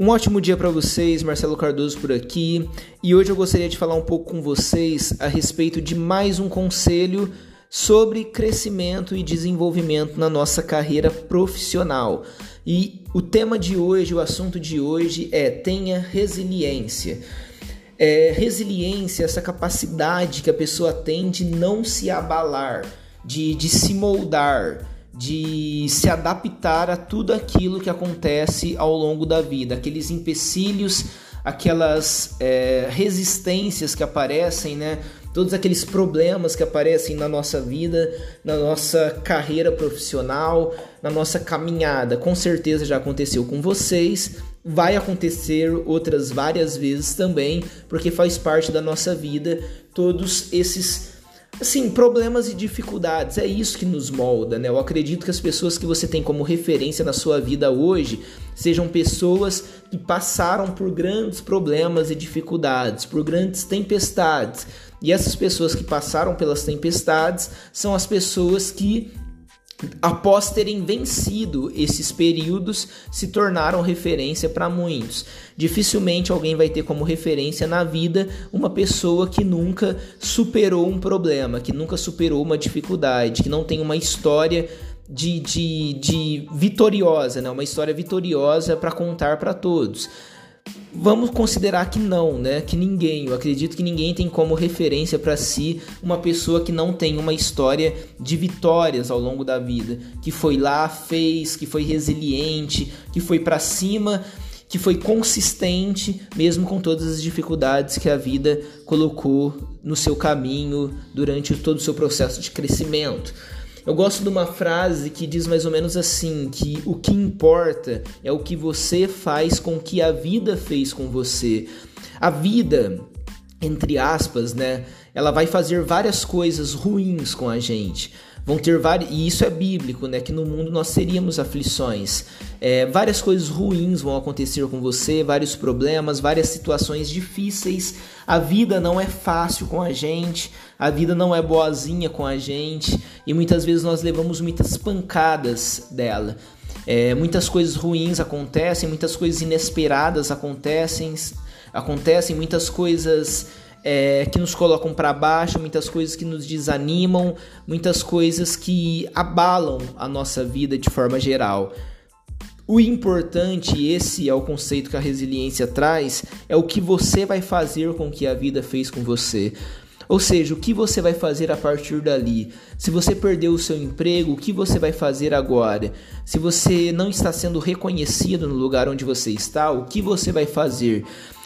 Um ótimo dia para vocês, Marcelo Cardoso por aqui, e hoje eu gostaria de falar um pouco com vocês a respeito de mais um conselho sobre crescimento e desenvolvimento na nossa carreira profissional. E o tema de hoje, o assunto de hoje é tenha resiliência. É, resiliência, essa capacidade que a pessoa tem de não se abalar, de, de se moldar de se adaptar a tudo aquilo que acontece ao longo da vida, aqueles empecilhos, aquelas é, resistências que aparecem, né? Todos aqueles problemas que aparecem na nossa vida, na nossa carreira profissional, na nossa caminhada. Com certeza já aconteceu com vocês, vai acontecer outras várias vezes também, porque faz parte da nossa vida todos esses Assim, problemas e dificuldades, é isso que nos molda, né? Eu acredito que as pessoas que você tem como referência na sua vida hoje sejam pessoas que passaram por grandes problemas e dificuldades, por grandes tempestades. E essas pessoas que passaram pelas tempestades são as pessoas que após terem vencido esses períodos, se tornaram referência para muitos. Dificilmente alguém vai ter como referência na vida uma pessoa que nunca superou um problema, que nunca superou uma dificuldade, que não tem uma história de, de, de vitoriosa, né? uma história vitoriosa para contar para todos. Vamos considerar que não, né? Que ninguém, eu acredito que ninguém tem como referência para si uma pessoa que não tem uma história de vitórias ao longo da vida, que foi lá, fez, que foi resiliente, que foi para cima, que foi consistente, mesmo com todas as dificuldades que a vida colocou no seu caminho durante todo o seu processo de crescimento. Eu gosto de uma frase que diz mais ou menos assim: que o que importa é o que você faz com o que a vida fez com você. A vida, entre aspas, né? Ela vai fazer várias coisas ruins com a gente vão ter vários e isso é bíblico, né? Que no mundo nós teríamos aflições, é, várias coisas ruins vão acontecer com você, vários problemas, várias situações difíceis. A vida não é fácil com a gente, a vida não é boazinha com a gente e muitas vezes nós levamos muitas pancadas dela. É, muitas coisas ruins acontecem, muitas coisas inesperadas acontecem, acontecem muitas coisas é, que nos colocam para baixo, muitas coisas que nos desanimam, muitas coisas que abalam a nossa vida de forma geral. O importante, esse é o conceito que a resiliência traz, é o que você vai fazer com o que a vida fez com você. Ou seja, o que você vai fazer a partir dali? Se você perdeu o seu emprego, o que você vai fazer agora? Se você não está sendo reconhecido no lugar onde você está, o que você vai fazer?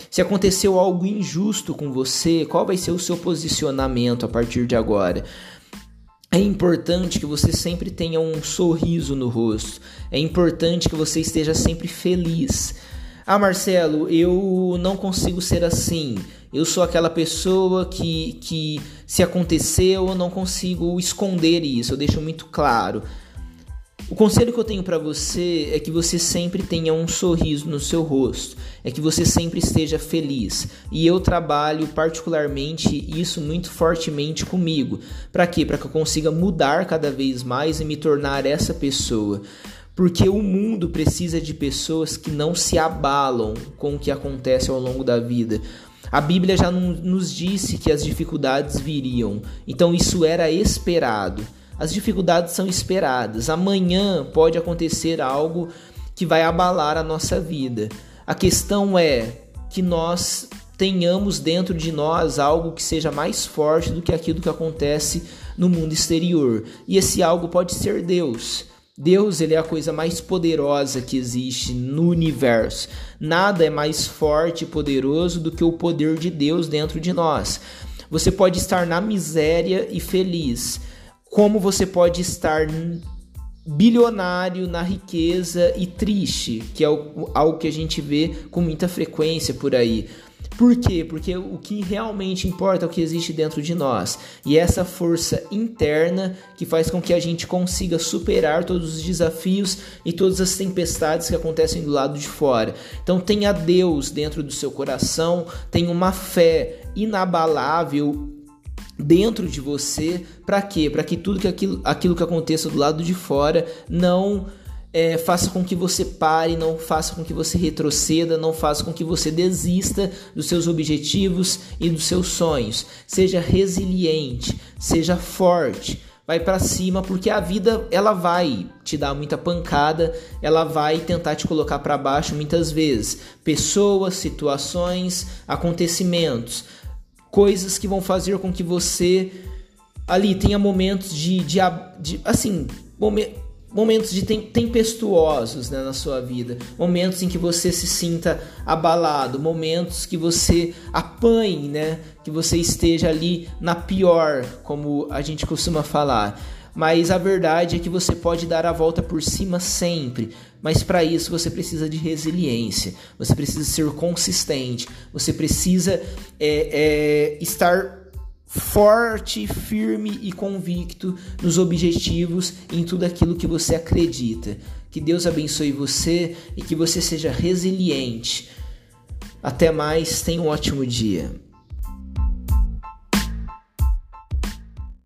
Se aconteceu algo injusto com você, qual vai ser o seu posicionamento a partir de agora? É importante que você sempre tenha um sorriso no rosto. É importante que você esteja sempre feliz. Ah, Marcelo, eu não consigo ser assim. Eu sou aquela pessoa que, que se aconteceu, eu não consigo esconder isso. Eu deixo muito claro. O conselho que eu tenho para você é que você sempre tenha um sorriso no seu rosto, é que você sempre esteja feliz. E eu trabalho particularmente isso muito fortemente comigo. Para quê? Para que eu consiga mudar cada vez mais e me tornar essa pessoa. Porque o mundo precisa de pessoas que não se abalam com o que acontece ao longo da vida. A Bíblia já nos disse que as dificuldades viriam, então isso era esperado. As dificuldades são esperadas. Amanhã pode acontecer algo que vai abalar a nossa vida. A questão é que nós tenhamos dentro de nós algo que seja mais forte do que aquilo que acontece no mundo exterior. E esse algo pode ser Deus. Deus ele é a coisa mais poderosa que existe no universo. Nada é mais forte e poderoso do que o poder de Deus dentro de nós. Você pode estar na miséria e feliz, como você pode estar bilionário na riqueza e triste, que é algo que a gente vê com muita frequência por aí. Por quê? Porque o que realmente importa é o que existe dentro de nós. E essa força interna que faz com que a gente consiga superar todos os desafios e todas as tempestades que acontecem do lado de fora. Então tenha Deus dentro do seu coração, tenha uma fé inabalável dentro de você, para quê? Para que tudo que aquilo, aquilo que aconteça do lado de fora não é, faça com que você pare, não faça com que você retroceda, não faça com que você desista dos seus objetivos e dos seus sonhos. Seja resiliente, seja forte vai para cima porque a vida ela vai te dar muita pancada, ela vai tentar te colocar para baixo muitas vezes. Pessoas, situações, acontecimentos, coisas que vão fazer com que você ali tenha momentos de, de, de assim, momentos de tempestuosos né, na sua vida, momentos em que você se sinta abalado, momentos que você apanhe, né, que você esteja ali na pior, como a gente costuma falar. Mas a verdade é que você pode dar a volta por cima sempre. Mas para isso você precisa de resiliência, você precisa ser consistente, você precisa é, é, estar forte, firme e convicto nos objetivos e em tudo aquilo que você acredita. Que Deus abençoe você e que você seja resiliente. Até mais, tenha um ótimo dia.